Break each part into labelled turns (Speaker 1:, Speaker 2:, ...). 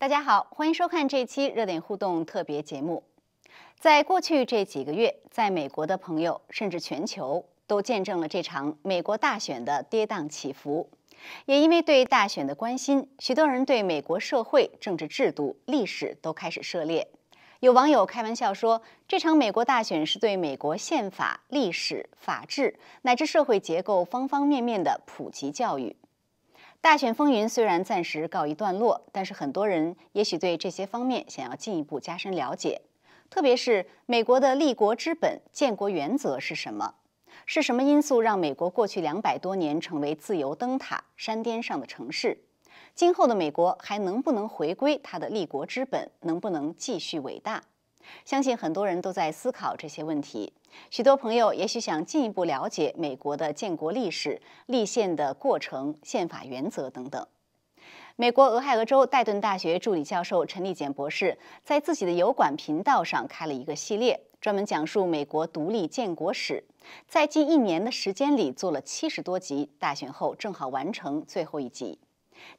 Speaker 1: 大家好，欢迎收看这期热点互动特别节目。在过去这几个月，在美国的朋友甚至全球都见证了这场美国大选的跌宕起伏。也因为对大选的关心，许多人对美国社会、政治制度、历史都开始涉猎。有网友开玩笑说，这场美国大选是对美国宪法、历史、法治乃至社会结构方方面面的普及教育。大选风云虽然暂时告一段落，但是很多人也许对这些方面想要进一步加深了解，特别是美国的立国之本、建国原则是什么？是什么因素让美国过去两百多年成为自由灯塔、山巅上的城市？今后的美国还能不能回归它的立国之本？能不能继续伟大？相信很多人都在思考这些问题。许多朋友也许想进一步了解美国的建国历史、立宪的过程、宪法原则等等。美国俄亥俄州戴顿大学助理教授陈立简博士在自己的油管频道上开了一个系列，专门讲述美国独立建国史，在近一年的时间里做了七十多集，大选后正好完成最后一集。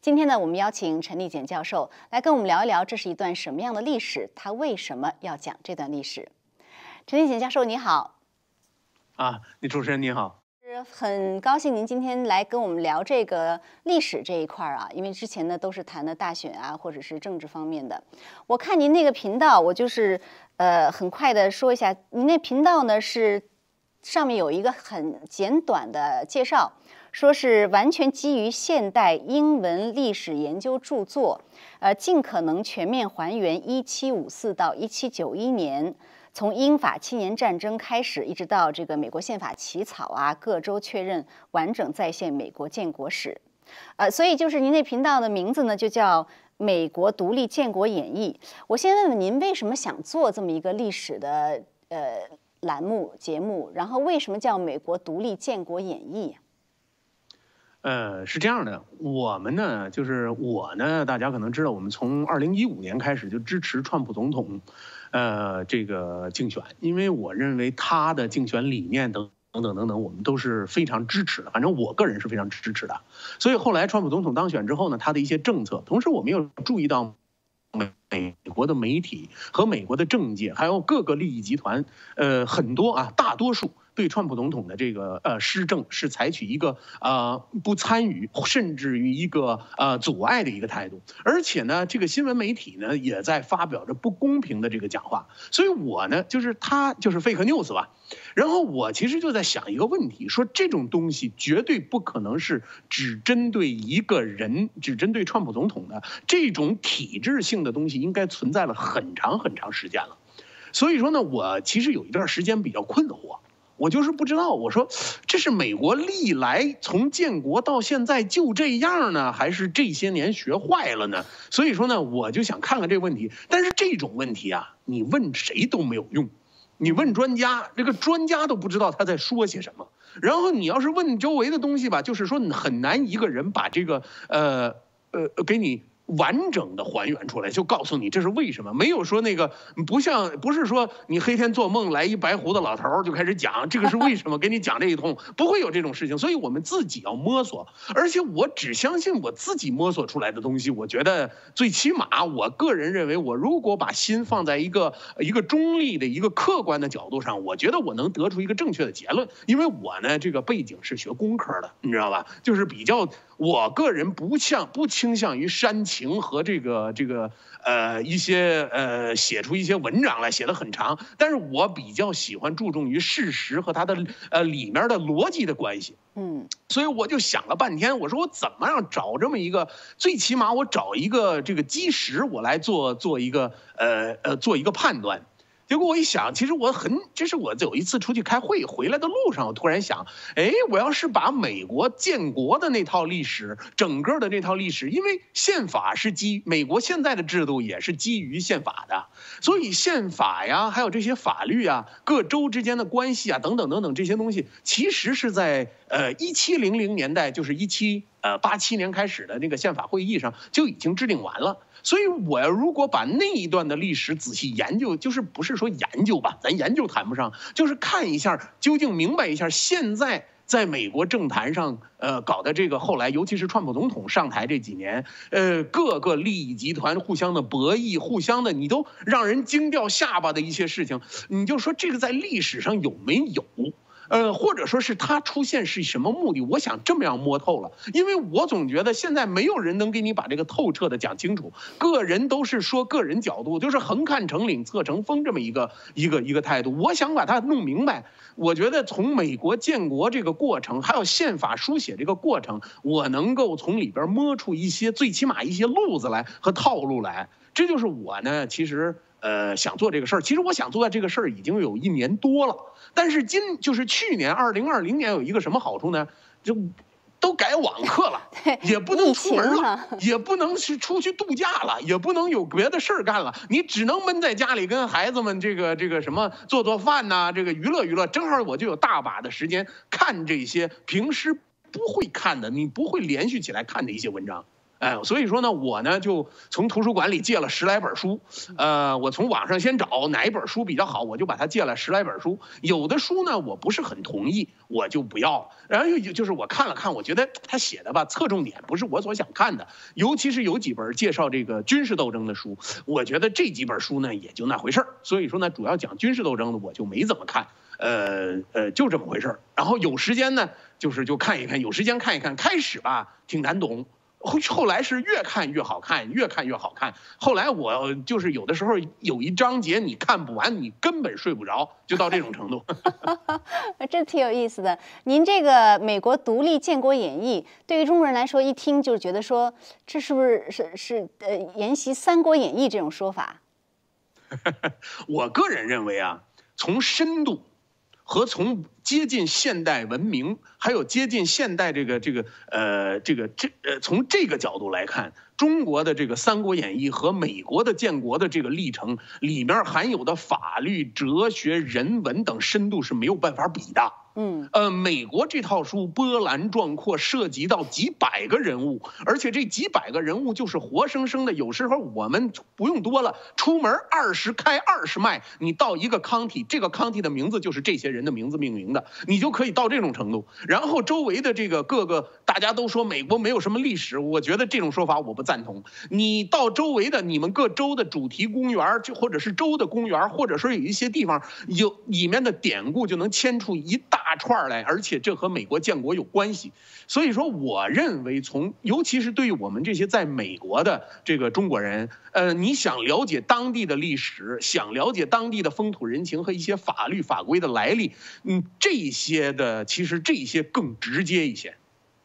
Speaker 1: 今天呢，我们邀请陈立简教授来跟我们聊一聊，这是一段什么样的历史？他为什么要讲这段历史？陈立简教授，你好。
Speaker 2: 啊，你主持人你好。
Speaker 1: 是很高兴您今天来跟我们聊这个历史这一块儿啊，因为之前呢都是谈的大选啊，或者是政治方面的。我看您那个频道，我就是呃很快的说一下，您那频道呢是上面有一个很简短的介绍。说是完全基于现代英文历史研究著作，呃，尽可能全面还原一七五四到一七九一年，从英法七年战争开始，一直到这个美国宪法起草啊，各州确认完整再现美国建国史，呃，所以就是您那频道的名字呢，就叫《美国独立建国演义》。我先问问您，为什么想做这么一个历史的呃栏目节目？然后为什么叫《美国独立建国演义》？
Speaker 2: 呃，是这样的，我们呢，就是我呢，大家可能知道，我们从二零一五年开始就支持川普总统，呃，这个竞选，因为我认为他的竞选理念等等等等等，我们都是非常支持的，反正我个人是非常支持的。所以后来川普总统当选之后呢，他的一些政策，同时我们又注意到美美国的媒体和美国的政界，还有各个利益集团，呃，很多啊，大多数。对川普总统的这个呃施政是采取一个呃不参与，甚至于一个呃阻碍的一个态度，而且呢，这个新闻媒体呢也在发表着不公平的这个讲话，所以我呢就是他就是 fake news 吧，然后我其实就在想一个问题，说这种东西绝对不可能是只针对一个人，只针对川普总统的这种体制性的东西，应该存在了很长很长时间了，所以说呢，我其实有一段时间比较困惑。我就是不知道，我说这是美国历来从建国到现在就这样呢，还是这些年学坏了呢？所以说呢，我就想看看这个问题。但是这种问题啊，你问谁都没有用，你问专家，这个专家都不知道他在说些什么。然后你要是问周围的东西吧，就是说很难一个人把这个呃呃给你。完整的还原出来，就告诉你这是为什么。没有说那个不像，不是说你黑天做梦来一白胡子老头就开始讲这个是为什么，给你讲这一通，不会有这种事情。所以我们自己要摸索，而且我只相信我自己摸索出来的东西。我觉得最起码，我个人认为，我如果把心放在一个一个中立的一个客观的角度上，我觉得我能得出一个正确的结论。因为我呢，这个背景是学工科的，你知道吧？就是比较。我个人不像不倾向于煽情和这个这个呃一些呃写出一些文章来写的很长，但是我比较喜欢注重于事实和它的呃里面的逻辑的关系。嗯，所以我就想了半天，我说我怎么样找这么一个，最起码我找一个这个基石，我来做做一个呃呃做一个判断。结果我一想，其实我很，这是我有一次出去开会回来的路上，我突然想，哎，我要是把美国建国的那套历史，整个的这套历史，因为宪法是基，美国现在的制度也是基于宪法的，所以宪法呀，还有这些法律啊，各州之间的关系啊，等等等等这些东西，其实是在呃一七零零年代，就是一七呃八七年开始的那个宪法会议上就已经制定完了。所以，我要如果把那一段的历史仔细研究，就是不是说研究吧，咱研究谈不上，就是看一下，究竟明白一下现在。在美国政坛上，呃，搞的这个后来，尤其是川普总统上台这几年，呃，各个利益集团互相的博弈，互相的，你都让人惊掉下巴的一些事情，你就说这个在历史上有没有？呃，或者说是他出现是什么目的？我想这么样摸透了，因为我总觉得现在没有人能给你把这个透彻的讲清楚，个人都是说个人角度，就是横看成岭侧成峰这么一个一个一个态度。我想把它弄明白，我觉得从美国建国这个过程，还有宪法书写这个过程，我能够从里边摸出一些最起码一些路子来和套路来。这就是我呢，其实。呃，想做这个事儿，其实我想做这个事儿已经有一年多了，但是今就是去年二零二零年有一个什么好处呢？就都改网课了，也不能出门了，也不能是出去度假了，也不能有别的事儿干了，你只能闷在家里跟孩子们这个这个什么做做饭呐，这个娱乐娱乐。正好我就有大把的时间看这些平时不会看的，你不会连续起来看的一些文章。哎，所以说呢，我呢就从图书馆里借了十来本书，呃，我从网上先找哪一本书比较好，我就把它借了十来本书。有的书呢，我不是很同意，我就不要了。然后又就是我看了看，我觉得他写的吧，侧重点不是我所想看的，尤其是有几本介绍这个军事斗争的书，我觉得这几本书呢也就那回事儿。所以说呢，主要讲军事斗争的我就没怎么看，呃呃，就这么回事儿。然后有时间呢，就是就看一看，有时间看一看。开始吧，挺难懂。后后来是越看越好看，越看越好看。后来我就是有的时候有一章节你看不完，你根本睡不着，就到这种程度。
Speaker 1: 这挺有意思的。您这个美国独立建国演义，对于中国人来说，一听就觉得说，这是不是是是呃沿袭《三国演义》这种说法？
Speaker 2: 我个人认为啊，从深度。和从接近现代文明，还有接近现代这个这个呃这个这呃从这个角度来看，中国的这个《三国演义》和美国的建国的这个历程里面含有的法律、哲学、人文等深度是没有办法比的。
Speaker 1: 嗯，
Speaker 2: 呃，美国这套书波澜壮阔，涉及到几百个人物，而且这几百个人物就是活生生的。有时候我们不用多了，出门二十开二十迈，你到一个 county，这个 county 的名字就是这些人的名字命名的，你就可以到这种程度。然后周围的这个各个，大家都说美国没有什么历史，我觉得这种说法我不赞同。你到周围的你们各州的主题公园，就或者是州的公园，或者说有一些地方有里面的典故，就能牵出一大。大串来，而且这和美国建国有关系，所以说，我认为从尤其是对于我们这些在美国的这个中国人，呃，你想了解当地的历史，想了解当地的风土人情和一些法律法规的来历，嗯，这些的其实这些更直接一些，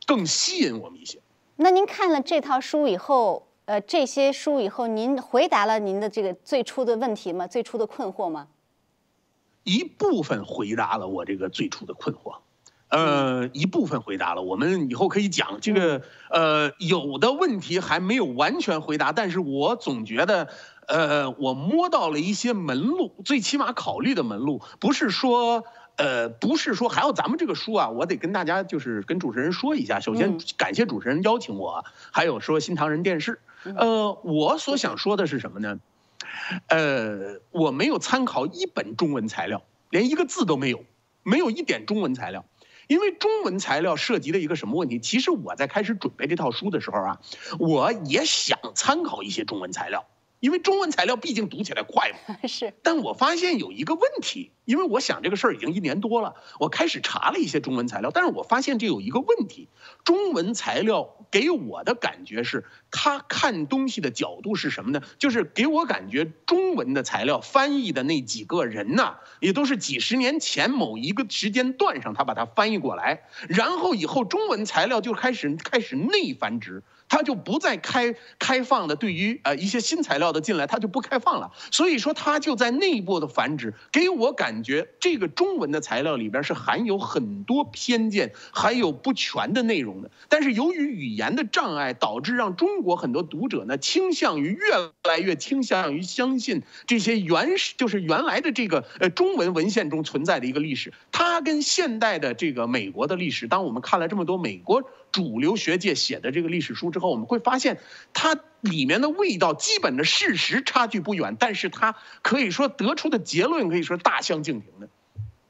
Speaker 2: 更吸引我们一些。
Speaker 1: 那您看了这套书以后，呃，这些书以后，您回答了您的这个最初的问题吗？最初的困惑吗？
Speaker 2: 一部分回答了我这个最初的困惑，呃，一部分回答了。我们以后可以讲这个，呃，有的问题还没有完全回答，但是我总觉得，呃，我摸到了一些门路，最起码考虑的门路，不是说，呃，不是说还有咱们这个书啊，我得跟大家就是跟主持人说一下。首先感谢主持人邀请我，还有说新唐人电视，呃，我所想说的是什么呢？呃，我没有参考一本中文材料，连一个字都没有，没有一点中文材料。因为中文材料涉及的一个什么问题？其实我在开始准备这套书的时候啊，我也想参考一些中文材料。因为中文材料毕竟读起来快嘛，
Speaker 1: 是。
Speaker 2: 但我发现有一个问题，因为我想这个事儿已经一年多了，我开始查了一些中文材料，但是我发现这有一个问题，中文材料给我的感觉是，他看东西的角度是什么呢？就是给我感觉中文的材料翻译的那几个人呐，也都是几十年前某一个时间段上他把它翻译过来，然后以后中文材料就开始开始内繁殖。它就不再开开放的，对于呃一些新材料的进来，它就不开放了。所以说，它就在内部的繁殖，给我感觉这个中文的材料里边是含有很多偏见，还有不全的内容的。但是由于语言的障碍，导致让中国很多读者呢倾向于越来越倾向于相信这些原始就是原来的这个呃中文文献中存在的一个历史。它跟现代的这个美国的历史，当我们看了这么多美国。主流学界写的这个历史书之后，我们会发现它里面的味道基本的事实差距不远，但是它可以说得出的结论可以说大相径庭的。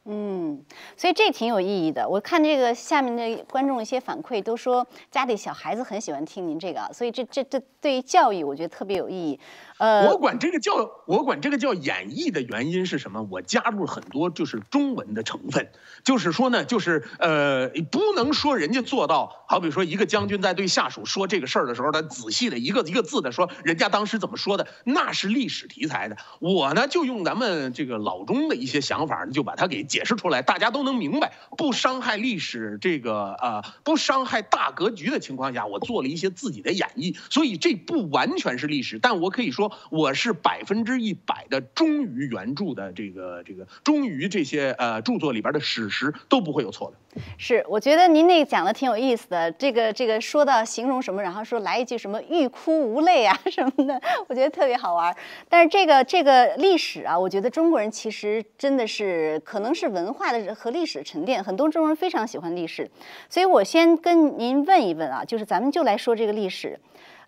Speaker 1: 嗯，所以这挺有意义的。我看这个下面的观众一些反馈都说，家里小孩子很喜欢听您这个，所以这这这对于教育我觉得特别有意义。
Speaker 2: 呃，我管这个叫我管这个叫演绎的原因是什么？我加入很多就是中文的成分，就是说呢，就是呃，不能说人家做到，好比说一个将军在对下属说这个事儿的时候，他仔细的一个一个字的说人家当时怎么说的，那是历史题材的。我呢就用咱们这个老中的一些想法，就把它给解释出来，大家都能明白，不伤害历史这个呃，不伤害大格局的情况下，我做了一些自己的演绎，所以这不完全是历史，但我可以说。我是百分之一百的忠于原著的这个这个忠于这些呃著作里边的史实都不会有错的。
Speaker 1: 是，我觉得您那讲的挺有意思的。这个这个说到形容什么，然后说来一句什么欲哭无泪啊什么的，我觉得特别好玩。但是这个这个历史啊，我觉得中国人其实真的是可能是文化的和历史沉淀，很多中国人非常喜欢历史。所以我先跟您问一问啊，就是咱们就来说这个历史。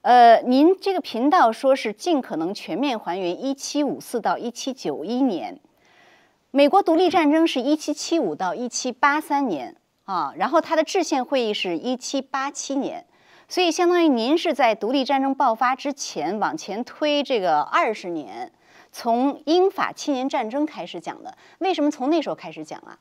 Speaker 1: 呃，您这个频道说是尽可能全面还原一七五四到一七九一年，美国独立战争是一七七五到一七八三年啊，然后它的制宪会议是一七八七年，所以相当于您是在独立战争爆发之前往前推这个二十年，从英法七年战争开始讲的。为什么从那时候开始讲啊？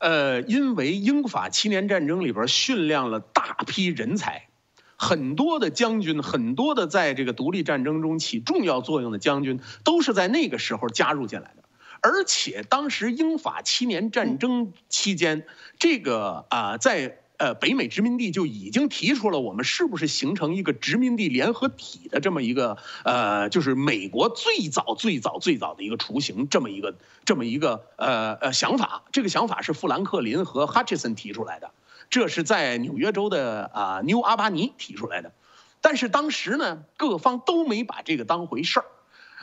Speaker 2: 呃，因为英法七年战争里边训练了大批人才。很多的将军，很多的在这个独立战争中起重要作用的将军，都是在那个时候加入进来的。而且当时英法七年战争期间，这个啊，在呃北美殖民地就已经提出了我们是不是形成一个殖民地联合体的这么一个呃，就是美国最早最早最早的一个雏形，这么一个这么一个呃呃想法。这个想法是富兰克林和哈切森提出来的。这是在纽约州的啊纽阿巴尼提出来的，但是当时呢，各方都没把这个当回事儿。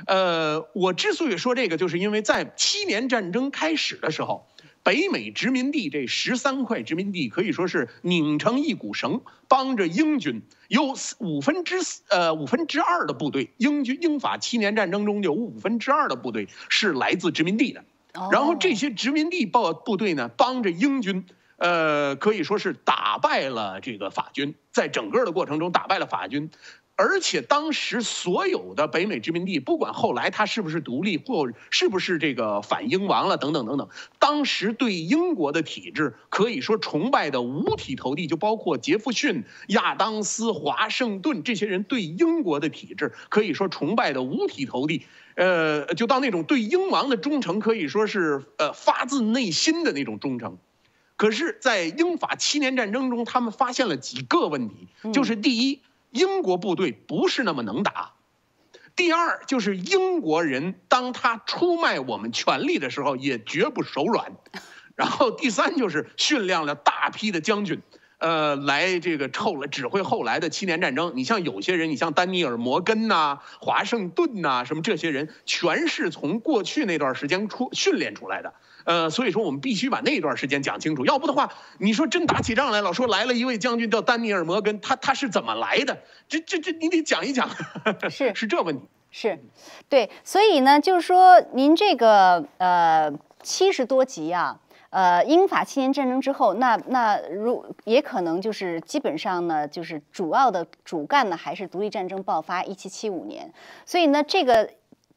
Speaker 2: 呃，我之所以说这个，就是因为在七年战争开始的时候，北美殖民地这十三块殖民地可以说是拧成一股绳，帮着英军有五分之呃五分之二的部队，英军英法七年战争中有五分之二的部队是来自殖民地的，然后这些殖民地报部队呢，帮着英军。呃，可以说是打败了这个法军，在整个的过程中打败了法军，而且当时所有的北美殖民地，不管后来它是不是独立或是不是这个反英王了等等等等，当时对英国的体制可以说崇拜的五体投地，就包括杰弗逊、亚当斯、华盛顿这些人对英国的体制可以说崇拜的五体投地，呃，就到那种对英王的忠诚可以说是呃发自内心的那种忠诚。可是，在英法七年战争中，他们发现了几个问题，就是第一，英国部队不是那么能打；第二，就是英国人当他出卖我们权力的时候，也绝不手软；然后第三，就是训练了大批的将军，呃，来这个后来指挥后来的七年战争。你像有些人，你像丹尼尔·摩根呐、华盛顿呐，什么这些人，全是从过去那段时间出训练出来的。呃，所以说我们必须把那段时间讲清楚，要不的话，你说真打起仗来了，说来了一位将军叫丹尼尔·摩根，他他是怎么来的？这这这，你得讲一讲。
Speaker 1: 是
Speaker 2: 是这问题。
Speaker 1: 是，对，所以呢，就是说您这个呃七十多集啊，呃英法七年战争之后，那那如也可能就是基本上呢，就是主要的主干呢还是独立战争爆发一七七五年，所以呢这个。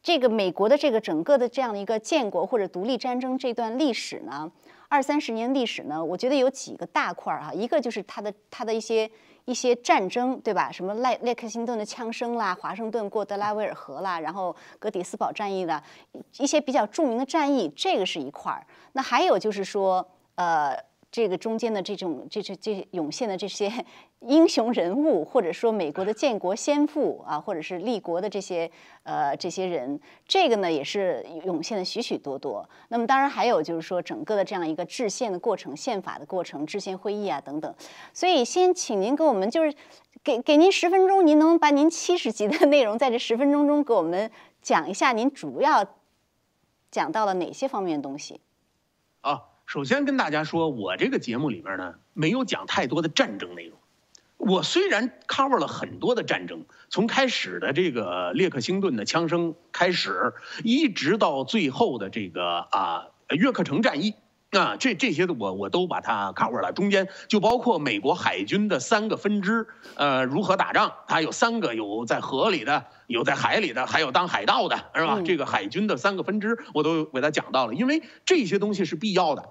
Speaker 1: 这个美国的这个整个的这样的一个建国或者独立战争这段历史呢，二三十年历史呢，我觉得有几个大块儿哈，一个就是它的它的一些一些战争，对吧？什么赖列克星顿的枪声啦，华盛顿过德拉维尔河啦，然后格底斯堡战役啦一些比较著名的战役，这个是一块儿。那还有就是说，呃。这个中间的这种这这这涌现的这些 英雄人物，或者说美国的建国先父啊，或者是立国的这些呃这些人，这个呢也是涌现的许许多多。那么当然还有就是说整个的这样一个制宪的过程、宪法的过程、制宪会议啊等等。所以先请您给我们就是给给您十分钟，您能把您七十集的内容在这十分钟中给我们讲一下，您主要讲到了哪些方面的东西？
Speaker 2: 啊。首先跟大家说，我这个节目里面呢，没有讲太多的战争内容。我虽然 cover 了很多的战争，从开始的这个列克星顿的枪声开始，一直到最后的这个啊约克城战役。啊，这这些的我我都把它 cover 了，中间就包括美国海军的三个分支，呃，如何打仗，它有三个，有在河里的，有在海里的，还有当海盗的，是吧？这个海军的三个分支我都给他讲到了，因为这些东西是必要的。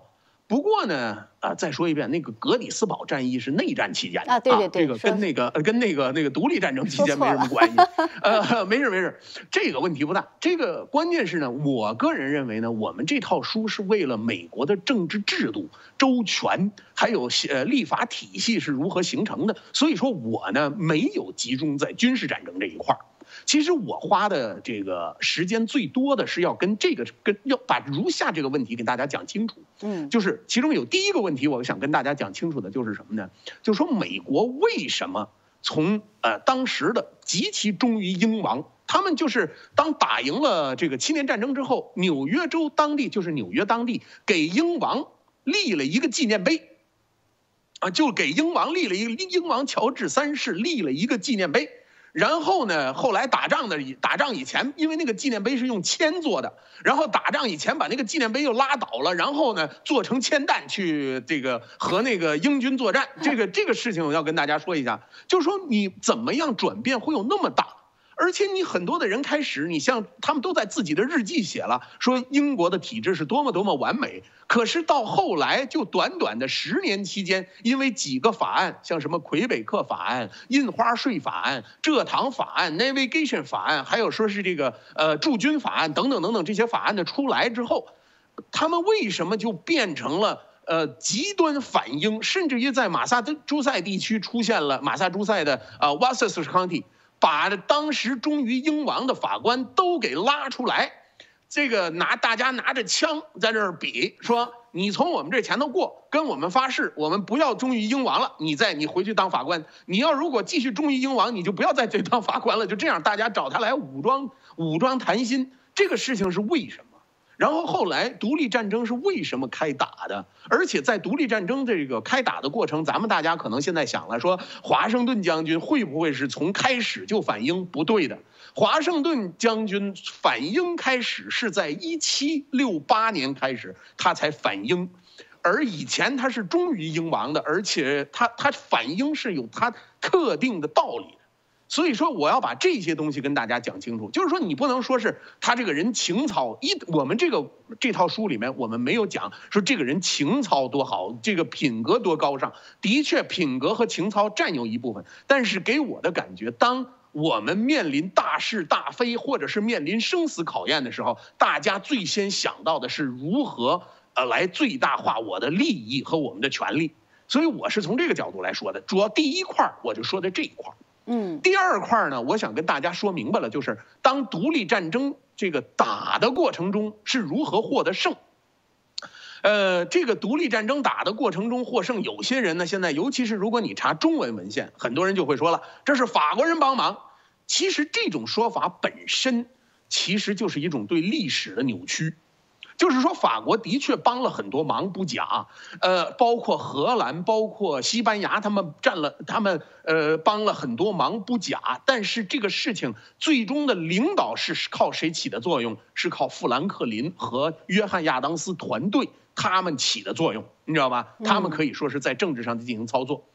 Speaker 2: 不过呢，啊，再说一遍，那个格里斯堡战役是内战期间的
Speaker 1: 啊，对对对，
Speaker 2: 这个跟那个跟那个那个独立战争期间没什么关系，呃，没事没事，这个问题不大。这个关键是呢，我个人认为呢，我们这套书是为了美国的政治制度周全，还有呃立法体系是如何形成的，所以说我呢没有集中在军事战争这一块儿。其实我花的这个时间最多的是要跟这个跟要把如下这个问题给大家讲清楚。嗯，就是其中有第一个问题，我想跟大家讲清楚的就是什么呢？就是说美国为什么从呃当时的极其忠于英王，他们就是当打赢了这个七年战争之后，纽约州当地就是纽约当地给英王立了一个纪念碑，啊，就给英王立了一个英王乔治三世立了一个纪念碑。然后呢？后来打仗的打仗以前，因为那个纪念碑是用铅做的，然后打仗以前把那个纪念碑又拉倒了，然后呢做成铅弹去这个和那个英军作战。这个这个事情我要跟大家说一下，就是说你怎么样转变会有那么大。而且你很多的人开始，你像他们都在自己的日记写了，说英国的体制是多么多么完美。可是到后来，就短短的十年期间，因为几个法案，像什么魁北克法案、印花税法案、蔗糖法案、navigation 法案，还有说是这个呃驻军法案等等等等这些法案的出来之后，他们为什么就变成了呃极端反英，甚至于在马萨诸塞地区出现了马萨诸塞的呃 Westchester County。把当时忠于英王的法官都给拉出来，这个拿大家拿着枪在这儿比，说你从我们这前头过，跟我们发誓，我们不要忠于英王了，你再你回去当法官。你要如果继续忠于英王，你就不要在这 当法官了。就这样，大家找他来武装武装谈心，这个事情是为什么？然后后来独立战争是为什么开打的？而且在独立战争这个开打的过程，咱们大家可能现在想了，说华盛顿将军会不会是从开始就反英？不对的，华盛顿将军反英开始是在一七六八年开始，他才反英，而以前他是忠于英王的，而且他他反英是有他特定的道理。所以说，我要把这些东西跟大家讲清楚。就是说，你不能说是他这个人情操一，我们这个这套书里面，我们没有讲说这个人情操多好，这个品格多高尚。的确，品格和情操占有一部分，但是给我的感觉，当我们面临大是大非，或者是面临生死考验的时候，大家最先想到的是如何呃来最大化我的利益和我们的权利。所以我是从这个角度来说的。主要第一块我就说的这一块。嗯，第二块呢，我想跟大家说明白了，就是当独立战争这个打的过程中是如何获得胜。呃，这个独立战争打的过程中获胜，有些人呢，现在尤其是如果你查中文文献，很多人就会说了，这是法国人帮忙。其实这种说法本身，其实就是一种对历史的扭曲。就是说，法国的确帮了很多忙不假，呃，包括荷兰、包括西班牙，他们占了，他们呃帮了很多忙不假。但是这个事情最终的领导是靠谁起的作用？是靠富兰克林和约翰亚当斯团队他们起的作用，你知道吧？他们可以说是在政治上进行操作。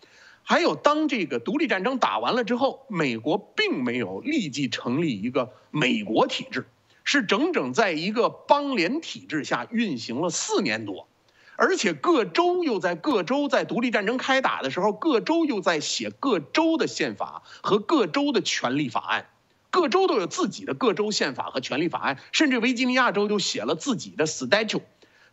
Speaker 2: 还有，当这个独立战争打完了之后，美国并没有立即成立一个美国体制。是整整在一个邦联体制下运行了四年多，而且各州又在各州在独立战争开打的时候，各州又在写各州的宪法和各州的权利法案，各州都有自己的各州宪法和权利法案，甚至维吉尼亚州都写了自己的 statute，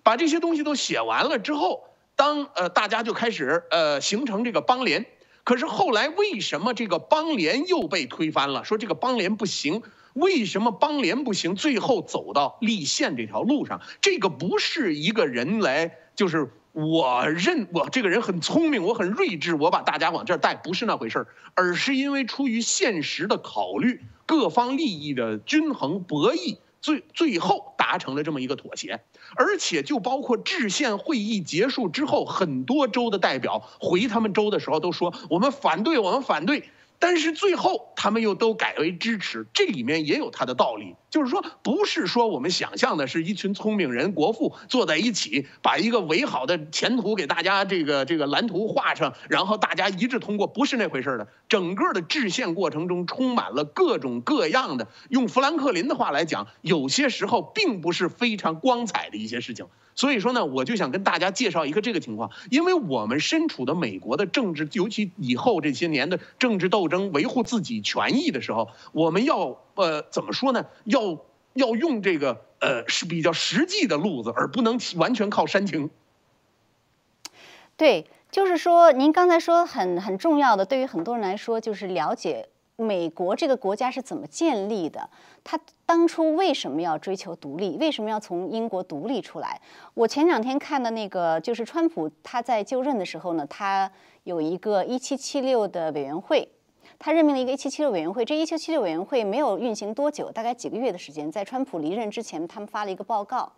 Speaker 2: 把这些东西都写完了之后，当呃大家就开始呃形成这个邦联，可是后来为什么这个邦联又被推翻了？说这个邦联不行。为什么邦联不行？最后走到立宪这条路上，这个不是一个人来，就是我认我这个人很聪明，我很睿智，我把大家往这儿带，不是那回事儿，而是因为出于现实的考虑，各方利益的均衡博弈，最最后达成了这么一个妥协。而且就包括制宪会议结束之后，很多州的代表回他们州的时候都说：“我们反对，我们反对。”但是最后他们又都改为支持，这里面也有它的道理。就是说，不是说我们想象的是一群聪明人、国父坐在一起，把一个美好的前途给大家这个这个蓝图画上，然后大家一致通过，不是那回事的。整个的制宪过程中充满了各种各样的，用富兰克林的话来讲，有些时候并不是非常光彩的一些事情。所以说呢，我就想跟大家介绍一个这个情况，因为我们身处的美国的政治，尤其以后这些年的政治斗争，维护自己权益的时候，我们要呃怎么说呢？要要用这个呃是比较实际的路子，而不能完全靠煽情。
Speaker 1: 对，就是说您刚才说很很重要的，对于很多人来说，就是了解。美国这个国家是怎么建立的？他当初为什么要追求独立？为什么要从英国独立出来？我前两天看的那个，就是川普他在就任的时候呢，他有一个一七七六的委员会，他任命了一个一七七六委员会。这一七七六委员会没有运行多久，大概几个月的时间，在川普离任之前，他们发了一个报告。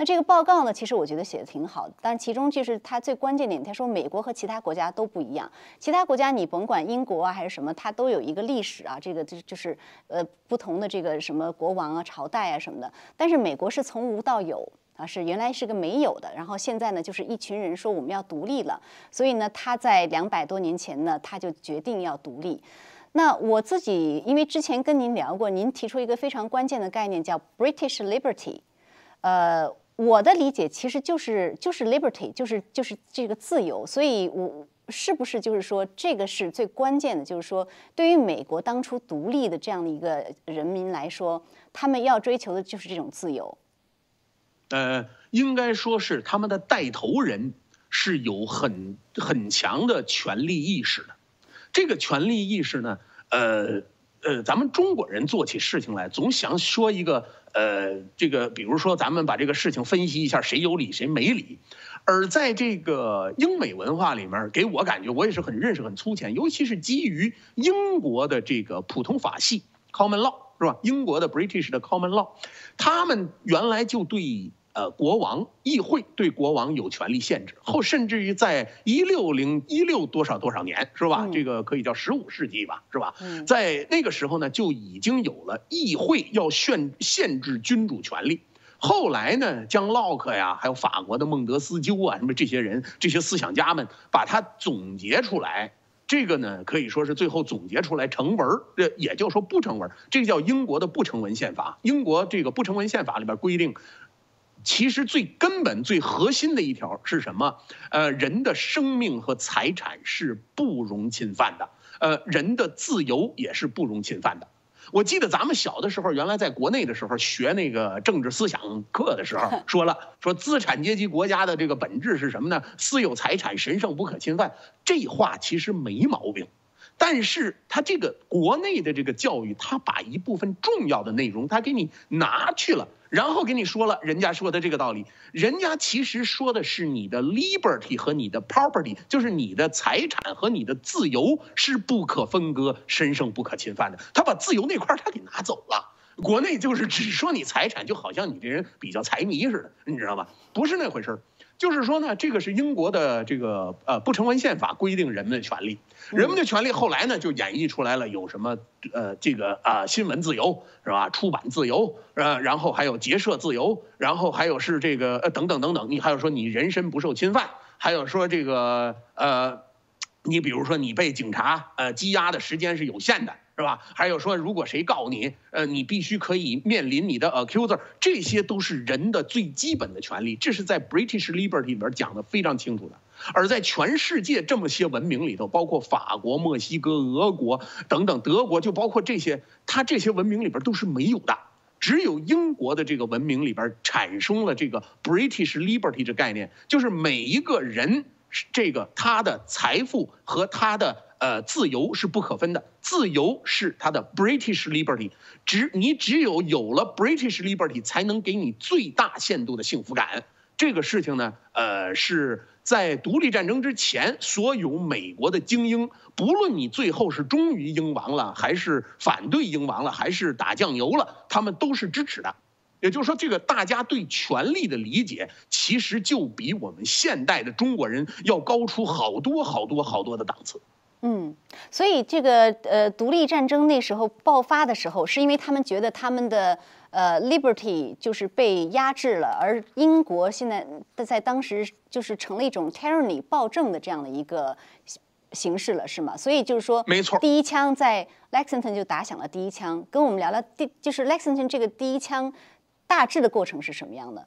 Speaker 1: 那这个报告呢，其实我觉得写的挺好的，但其中就是它最关键点，他说美国和其他国家都不一样，其他国家你甭管英国啊还是什么，它都有一个历史啊，这个就就是呃不同的这个什么国王啊、朝代啊什么的，但是美国是从无到有啊，是原来是个没有的，然后现在呢就是一群人说我们要独立了，所以呢他在两百多年前呢他就决定要独立。那我自己因为之前跟您聊过，您提出一个非常关键的概念叫 British Liberty，呃。我的理解其实就是就是 liberty，就是就是这个自由，所以我是不是就是说这个是最关键的？就是说，对于美国当初独立的这样的一个人民来说，他们要追求的就是这种自由。
Speaker 2: 呃，应该说是他们的带头人是有很很强的权利意识的。这个权利意识呢，呃呃，咱们中国人做起事情来总想说一个。呃，这个比如说，咱们把这个事情分析一下，谁有理谁没理。而在这个英美文化里面，给我感觉，我也是很认识、很粗浅，尤其是基于英国的这个普通法系 （common law） 是吧？英国的 British 的 common law，他们原来就对。呃，国王议会对国王有权利限制，后甚至于在一六零一六多少多少年是吧？这个可以叫十五世纪吧，是吧？在那个时候呢，就已经有了议会要限限制君主权利。后来呢，将洛克呀，还有法国的孟德斯鸠啊，什么这些人，这些思想家们，把它总结出来。这个呢，可以说是最后总结出来成文儿，这也就说不成文，这个叫英国的不成文宪法。英国这个不成文宪法里边规定。其实最根本、最核心的一条是什么？呃，人的生命和财产是不容侵犯的，呃，人的自由也是不容侵犯的。我记得咱们小的时候，原来在国内的时候学那个政治思想课的时候，说了说资产阶级国家的这个本质是什么呢？私有财产神圣不可侵犯。这话其实没毛病。但是他这个国内的这个教育，他把一部分重要的内容他给你拿去了，然后给你说了人家说的这个道理，人家其实说的是你的 liberty 和你的 property，就是你的财产和你的自由是不可分割、神圣不可侵犯的。他把自由那块他给拿走了，国内就是只说你财产，就好像你这人比较财迷似的，你知道吧？不是那回事儿。就是说呢，这个是英国的这个呃不成文宪法规定人们的权利，人们的权利后来呢就演绎出来了，有什么呃这个啊新闻自由是吧，出版自由呃，然后还有结社自由，然后还有是这个呃等等等等，你还有说你人身不受侵犯，还有说这个呃，你比如说你被警察呃羁押的时间是有限的。是吧？还有说，如果谁告你，呃，你必须可以面临你的 accuser，这些都是人的最基本的权利，这是在 British Liberty 里边讲的非常清楚的。而在全世界这么些文明里头，包括法国、墨西哥、俄国等等，德国就包括这些，它这些文明里边都是没有的，只有英国的这个文明里边产生了这个 British Liberty 这概念，就是每一个人，这个他的财富和他的。呃，自由是不可分的，自由是它的 British Liberty，只你只有有了 British Liberty，才能给你最大限度的幸福感。这个事情呢，呃，是在独立战争之前，所有美国的精英，不论你最后是忠于英王了，还是反对英王了，还是打酱油了，他们都是支持的。也就是说，这个大家对权力的理解，其实就比我们现代的中国人要高出好多好多好多的档次。
Speaker 1: 嗯，所以这个呃，独立战争那时候爆发的时候，是因为他们觉得他们的呃 liberty 就是被压制了，而英国现在在当时就是成了一种 tyranny 暴政的这样的一个形式了，是吗？所以就是说，
Speaker 2: 没错，
Speaker 1: 第一枪在 Lexington 就打响了第一枪。跟我们聊聊第就是 Lexington 这个第一枪大致的过程是什么样的？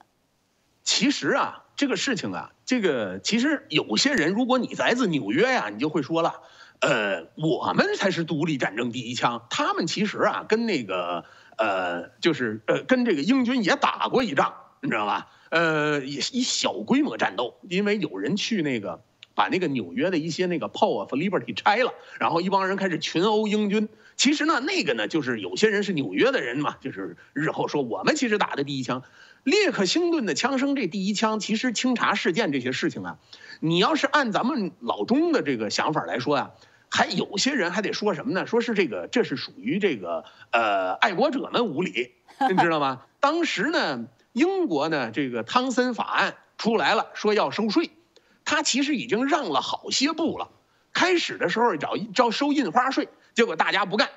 Speaker 2: 其实啊，这个事情啊，这个其实有些人，如果你来自纽约呀，你就会说了。呃，我们才是独立战争第一枪。他们其实啊，跟那个呃，就是呃，跟这个英军也打过一仗，你知道吧？呃，也以小规模战斗，因为有人去那个把那个纽约的一些那个 Pole of Liberty 拆了，然后一帮人开始群殴英军。其实呢，那个呢，就是有些人是纽约的人嘛，就是日后说我们其实打的第一枪，列克星顿的枪声，这第一枪，其实清查事件这些事情啊，你要是按咱们老中的这个想法来说呀。还有些人还得说什么呢？说是这个，这是属于这个呃爱国者们无理，你知道吗？当时呢，英国呢这个汤森法案出来了，说要收税，他其实已经让了好些步了。开始的时候找招收印花税，结果大家不干，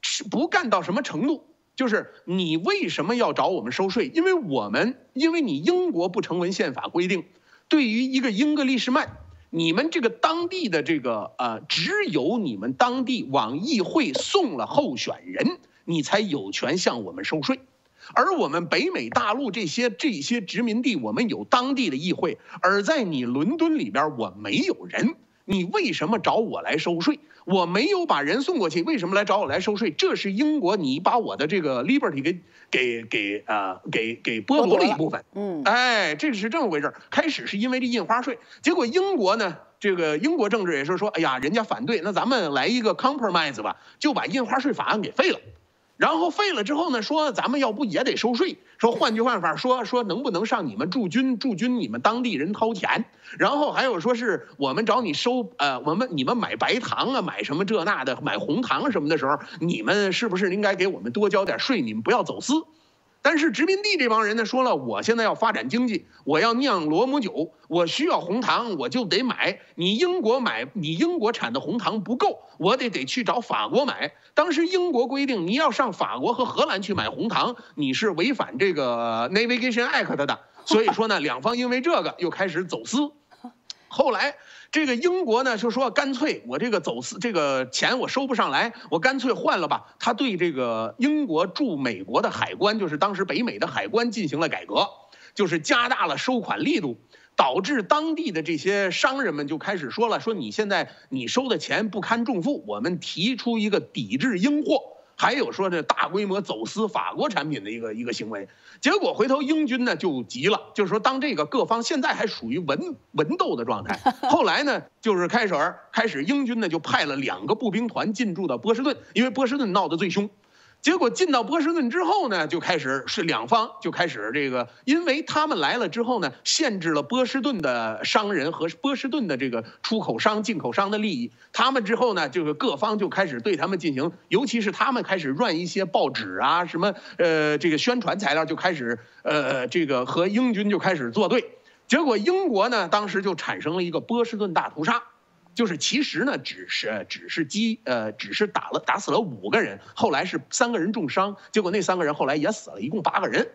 Speaker 2: 是不干到什么程度？就是你为什么要找我们收税？因为我们因为你英国不成文宪法规定，对于一个英格利士曼。你们这个当地的这个呃，只有你们当地往议会送了候选人，你才有权向我们收税。而我们北美大陆这些这些殖民地，我们有当地的议会，而在你伦敦里边，我没有人。你为什么找我来收税？我没有把人送过去，为什么来找我来收税？这是英国，你把我的这个 liberty 给给给呃给给剥夺了一部分。嗯，哎，这是这么回事开始是因为这印花税，结果英国呢，这个英国政治也是说，哎呀，人家反对，那咱们来一个 compromise 吧，就把印花税法案给废了。然后废了之后呢，说咱们要不也得收税？说换句话法说，说能不能上你们驻军驻军你们当地人掏钱？然后还有说是我们找你收呃，我们你们买白糖啊，买什么这那的，买红糖什么的时候，你们是不是应该给我们多交点税？你们不要走私。但是殖民地这帮人呢，说了，我现在要发展经济，我要酿罗姆酒，我需要红糖，我就得买。你英国买，你英国产的红糖不够，我得得去找法国买。当时英国规定，你要上法国和荷兰去买红糖，你是违反这个 Navigation Act 的。所以说呢，两方因为这个又开始走私。后来。这个英国呢就说干脆我这个走私这个钱我收不上来，我干脆换了吧。他对这个英国驻美国的海关，就是当时北美的海关进行了改革，就是加大了收款力度，导致当地的这些商人们就开始说了，说你现在你收的钱不堪重负，我们提出一个抵制英货。还有说这大规模走私法国产品的一个一个行为，结果回头英军呢就急了，就是说当这个各方现在还属于文文斗的状态，后来呢就是开始开始英军呢就派了两个步兵团进驻到波士顿，因为波士顿闹得最凶。结果进到波士顿之后呢，就开始是两方就开始这个，因为他们来了之后呢，限制了波士顿的商人和波士顿的这个出口商、进口商的利益。他们之后呢，就是各方就开始对他们进行，尤其是他们开始乱一些报纸啊，什么呃这个宣传材料就开始呃这个和英军就开始作对。结果英国呢，当时就产生了一个波士顿大屠杀。就是其实呢，只是只是击呃，只是打了打死了五个人，后来是三个人重伤，结果那三个人后来也死了，一共八个人。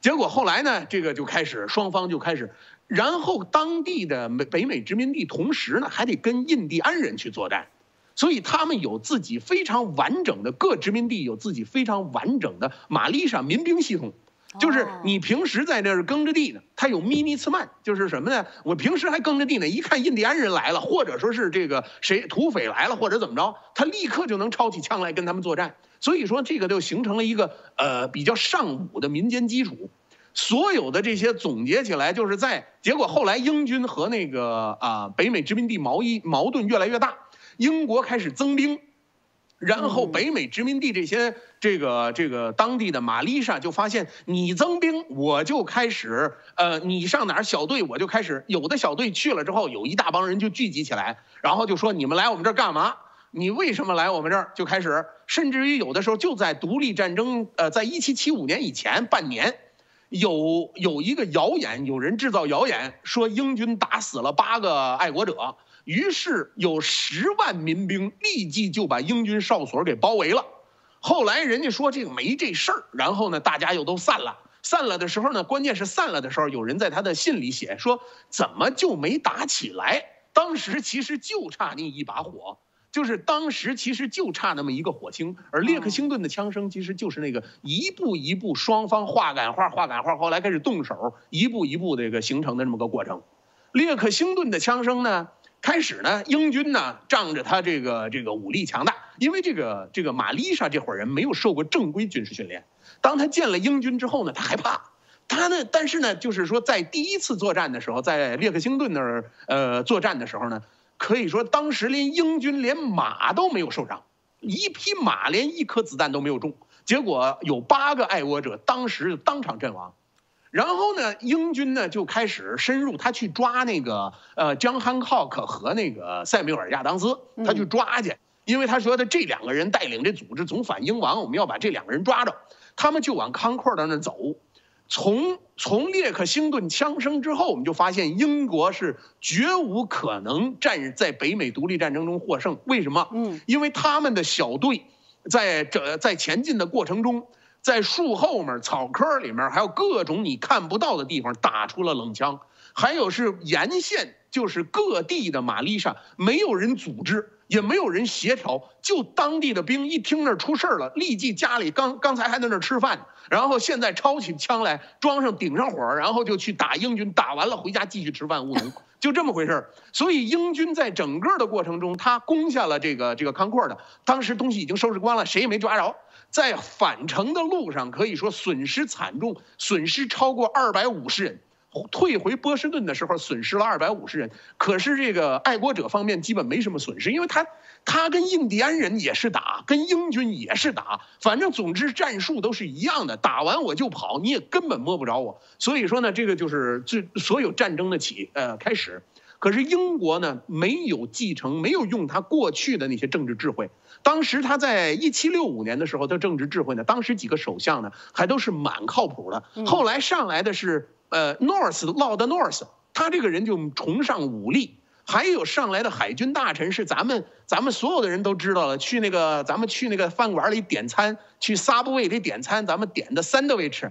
Speaker 2: 结果后来呢，这个就开始双方就开始，然后当地的美北美殖民地同时呢还得跟印第安人去作战，所以他们有自己非常完整的各殖民地有自己非常完整的玛丽莎民兵系统。就是你平时在那儿耕着地呢，他有咪咪茨曼，就是什么呢？我平时还耕着地呢，一看印第安人来了，或者说是这个谁土匪来了，或者怎么着，他立刻就能抄起枪来跟他们作战。所以说这个就形成了一个呃比较尚武的民间基础。所有的这些总结起来，就是在结果后来英军和那个啊北美殖民地矛一矛盾越来越大，英国开始增兵。然后北美殖民地这些这个这个当地的玛丽莎就发现你增兵，我就开始呃，你上哪儿小队我就开始有的小队去了之后，有一大帮人就聚集起来，然后就说你们来我们这儿干嘛？你为什么来我们这儿？就开始，甚至于有的时候就在独立战争呃，在一七七五年以前半年，有有一个谣言，有人制造谣言说英军打死了八个爱国者。于是有十万民兵立即就把英军哨所给包围了。后来人家说这个没这事儿，然后呢，大家又都散了。散了的时候呢，关键是散了的时候，有人在他的信里写说，怎么就没打起来？当时其实就差那一把火，就是当时其实就差那么一个火星。而列克星顿的枪声其实就是那个一步一步双方话赶话，话赶话，后来开始动手，一步一步这个形成的这么个过程。列克星顿的枪声呢？开始呢，英军呢仗着他这个这个武力强大，因为这个这个玛丽莎这伙人没有受过正规军事训练。当他见了英军之后呢，他害怕。他呢，但是呢，就是说在第一次作战的时候，在列克星顿那儿呃作战的时候呢，可以说当时连英军连马都没有受伤，一匹马连一颗子弹都没有中，结果有八个爱国者当时当场阵亡。然后呢，英军呢就开始深入，他去抓那个呃江汉考克和那个塞缪尔亚当斯，他去抓去，因为他说的这两个人带领这组织总反英王，我们要把这两个人抓着。他们就往康库尔那走，从从列克星顿枪声之后，我们就发现英国是绝无可能战在北美独立战争中获胜。为什么？嗯，因为他们的小队在这在前进的过程中。在树后面、草坑里面，还有各种你看不到的地方打出了冷枪，还有是沿线，就是各地的玛丽莎，没有人组织，也没有人协调，就当地的兵一听那出事了，立即家里刚刚才还在那吃饭，然后现在抄起枪来，装上顶上火，然后就去打英军，打完了回家继续吃饭务农，就这么回事所以英军在整个的过程中，他攻下了这个这个康库尔的，当时东西已经收拾光了，谁也没抓着。在返程的路上，可以说损失惨重，损失超过二百五十人。退回波士顿的时候，损失了二百五十人。可是这个爱国者方面基本没什么损失，因为他他跟印第安人也是打，跟英军也是打，反正总之战术都是一样的。打完我就跑，你也根本摸不着我。所以说呢，这个就是最所有战争的起呃开始。可是英国呢，没有继承，没有用他过去的那些政治智慧。当时他在一七六五年的时候，他政治智慧呢，当时几个首相呢，还都是蛮靠谱的。后来上来的是呃，North Lord North，他这个人就崇尚武力。还有上来的海军大臣是咱们咱们所有的人都知道了，去那个咱们去那个饭馆里点餐，去 Subway 里点餐，咱们点的 Sandwich，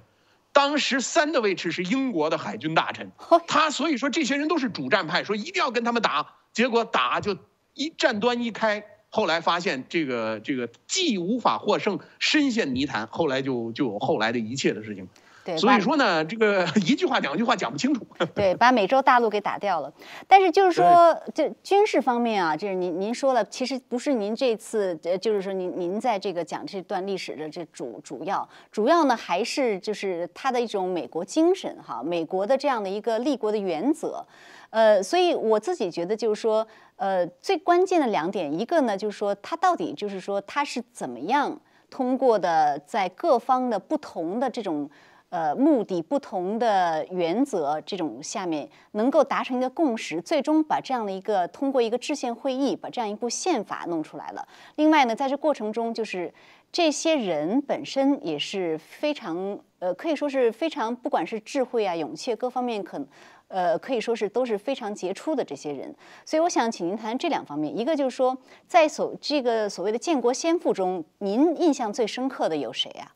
Speaker 2: 当时 Sandwich 是英国的海军大臣，他所以说这些人都是主战派，说一定要跟他们打，结果打就一战端一开。后来发现这个这个既无法获胜，深陷泥潭，后来就就有后来的一切的事情。
Speaker 1: 对，
Speaker 2: 所以说呢，这个 一句话两句话讲不清楚。
Speaker 1: 对，把美洲大陆给打掉了。但是就是说，这军事方面啊，就是您您说了，其实不是您这次，呃，就是说您您在这个讲这段历史的这主主要主要呢，还是就是他的一种美国精神哈，美国的这样的一个立国的原则。呃，所以我自己觉得就是说，呃，最关键的两点，一个呢就是说，他到底就是说他是怎么样通过的，在各方的不同的这种呃目的、不同的原则这种下面，能够达成一个共识，最终把这样的一个通过一个制宪会议把这样一部宪法弄出来了。另外呢，在这过程中，就是这些人本身也是非常呃，可以说是非常，不管是智慧啊、勇气各方面可。呃，可以说是都是非常杰出的这些人，所以我想请您谈这两方面。一个就是说，在所这个所谓的建国先父中，您印象最深刻的有谁呀？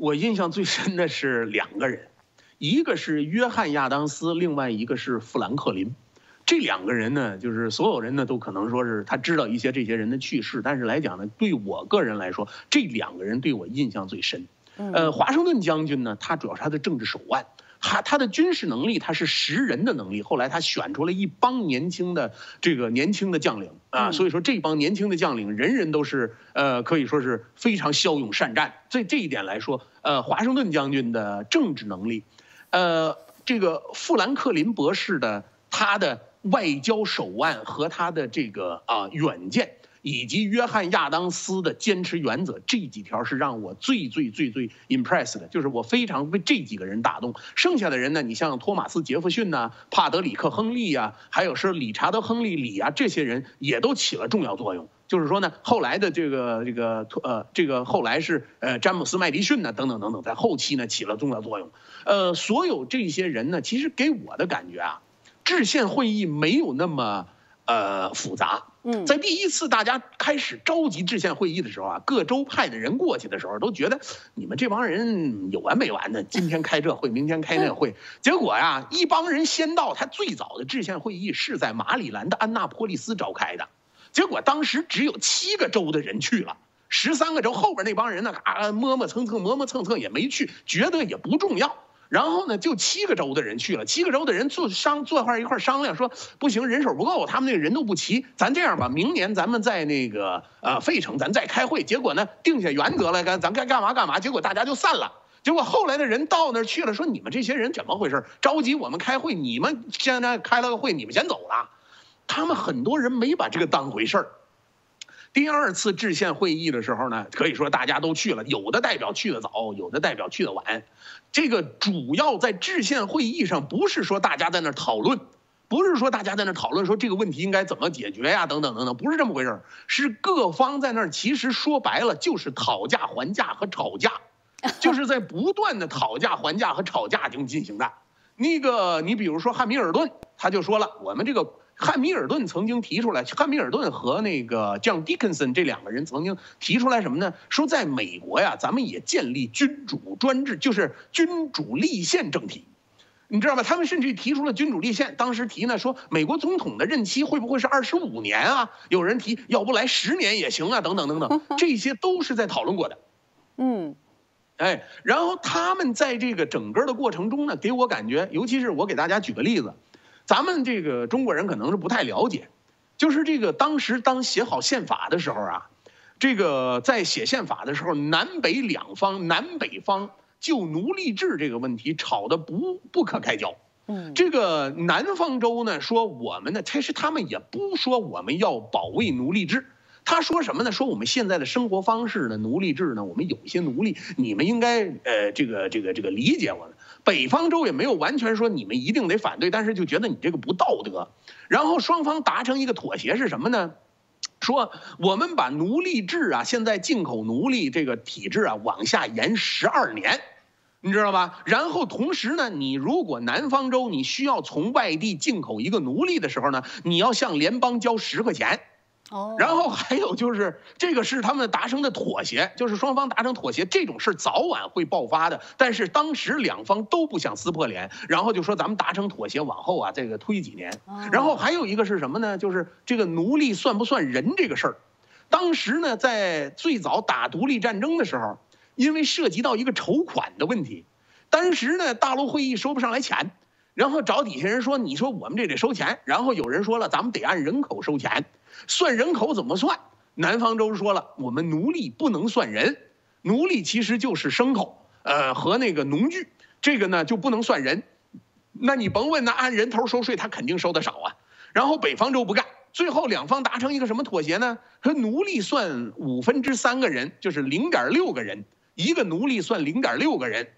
Speaker 2: 我印象最深的是两个人，一个是约翰亚当斯，另外一个是富兰克林。这两个人呢，就是所有人呢都可能说是他知道一些这些人的去世，但是来讲呢，对我个人来说，这两个人对我印象最深。呃，华盛顿将军呢，他主要是他的政治手腕。他他的军事能力，他是识人的能力。后来他选出了一帮年轻的这个年轻的将领啊，所以说这帮年轻的将领人人都是呃可以说是非常骁勇善战。这这一点来说，呃，华盛顿将军的政治能力，呃，这个富兰克林博士的他的外交手腕和他的这个啊远见。以及约翰亚当斯的坚持原则，这几条是让我最最最最 impressed 的，就是我非常被这几个人打动。剩下的人呢，你像托马斯杰弗逊呐、帕德里克亨利呀，还有是理查德亨利里啊，这些人也都起了重要作用。就是说呢，后来的这个这个呃这个后来是呃詹姆斯麦迪逊呢等等等等，在后期呢起了重要作用。呃，所有这些人呢，其实给我的感觉啊，制宪会议没有那么。呃复杂。
Speaker 1: 嗯，
Speaker 2: 在第一次大家开始召集制宪会议的时候啊，各州派的人过去的时候，都觉得你们这帮人有完没完的，今天开这会，明天开那会。结果呀，一帮人先到，他最早的制宪会议是在马里兰的安纳波利斯召开的，结果当时只有七个州的人去了，十三个州后边那帮人呢，啊磨磨蹭蹭，磨磨蹭蹭也没去，觉得也不重要。然后呢，就七个州的人去了，七个州的人坐商坐一块一块商量，说不行，人手不够，他们那个人都不齐，咱这样吧，明年咱们在那个呃费城，咱再开会。结果呢，定下原则来，干咱该干嘛干嘛。结果大家就散了。结果后来的人到那儿去了，说你们这些人怎么回事？着急我们开会，你们现在开了个会，你们先走了。他们很多人没把这个当回事儿。第二次制宪会议的时候呢，可以说大家都去了，有的代表去的早，有的代表去的晚。这个主要在制宪会议上，不是说大家在那讨论，不是说大家在那讨论说这个问题应该怎么解决呀，等等等等，不是这么回事儿，是各方在那儿，其实说白了就是讨价还价和吵架，就是在不断的讨价还价和吵架中进行的。那个，你比如说汉密尔顿，他就说了，我们这个。汉密尔顿曾经提出来，汉密尔顿和那个 John Dickinson 这两个人曾经提出来什么呢？说在美国呀，咱们也建立君主专制，就是君主立宪政体，你知道吗？他们甚至提出了君主立宪。当时提呢，说美国总统的任期会不会是二十五年啊？有人提，要不来十年也行啊，等等等等，这些都是在讨论过的。嗯，哎，然后他们在这个整个的过程中呢，给我感觉，尤其是我给大家举个例子。咱们这个中国人可能是不太了解，就是这个当时当写好宪法的时候啊，这个在写宪法的时候，南北两方南北方就奴隶制这个问题吵得不不可开交。嗯，这个南方州呢说我们呢，其实他们也不说我们要保卫奴隶制，他说什么呢？说我们现在的生活方式呢，奴隶制呢，我们有一些奴隶，你们应该呃这个这个这个理解我们。北方州也没有完全说你们一定得反对，但是就觉得你这个不道德。然后双方达成一个妥协是什么呢？说我们把奴隶制啊，现在进口奴隶这个体制啊往下延十二年，你知道吧？然后同时呢，你如果南方州你需要从外地进口一个奴隶的时候呢，你要向联邦交十块钱。哦，然后还有就是，这个是他们达成的妥协，就是双方达成妥协，这种事早晚会爆发的。但是当时两方都不想撕破脸，然后就说咱们达成妥协，往后啊这个推几年。然后还有一个是什么呢？就是这个奴隶算不算人这个事儿。当时呢，在最早打独立战争的时候，因为涉及到一个筹款的问题，当时呢大陆会议收不上来钱，然后找底下人说，你说我们这得收钱，然后有人说了，咱们得按人口收钱。算人口怎么算？南方州说了，我们奴隶不能算人，奴隶其实就是牲口，呃，和那个农具，这个呢就不能算人。那你甭问，那按人头收税，他肯定收的少啊。然后北方州不干，最后两方达成一个什么妥协呢？说奴隶算五分之三个人，就是零点六个人，一个奴隶算零点六个人。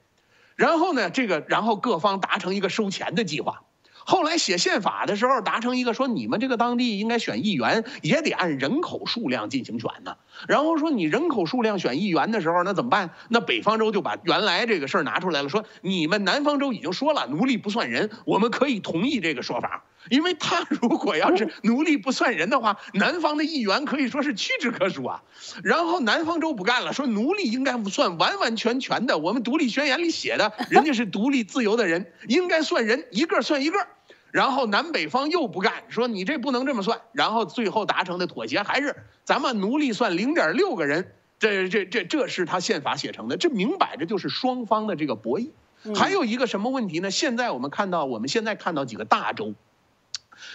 Speaker 2: 然后呢，这个然后各方达成一个收钱的计划。后来写宪法的时候，达成一个说，你们这个当地应该选议员，也得按人口数量进行选呢。然后说，你人口数量选议员的时候，那怎么办？那北方州就把原来这个事儿拿出来了，说你们南方州已经说了，奴隶不算人，我们可以同意这个说法。因为他如果要是奴隶不算人的话，南方的议员可以说是屈指可数啊。然后南方州不干了，说奴隶应该不算完完全全的，我们独立宣言里写的，人家是独立自由的人，应该算人，一个算一个。然后南北方又不干，说你这不能这么算。然后最后达成的妥协还是咱们奴隶算零点六个人，这这这这是他宪法写成的，这明摆着就是双方的这个博弈。还有一个什么问题呢？现在我们看到，我们现在看到几个大州，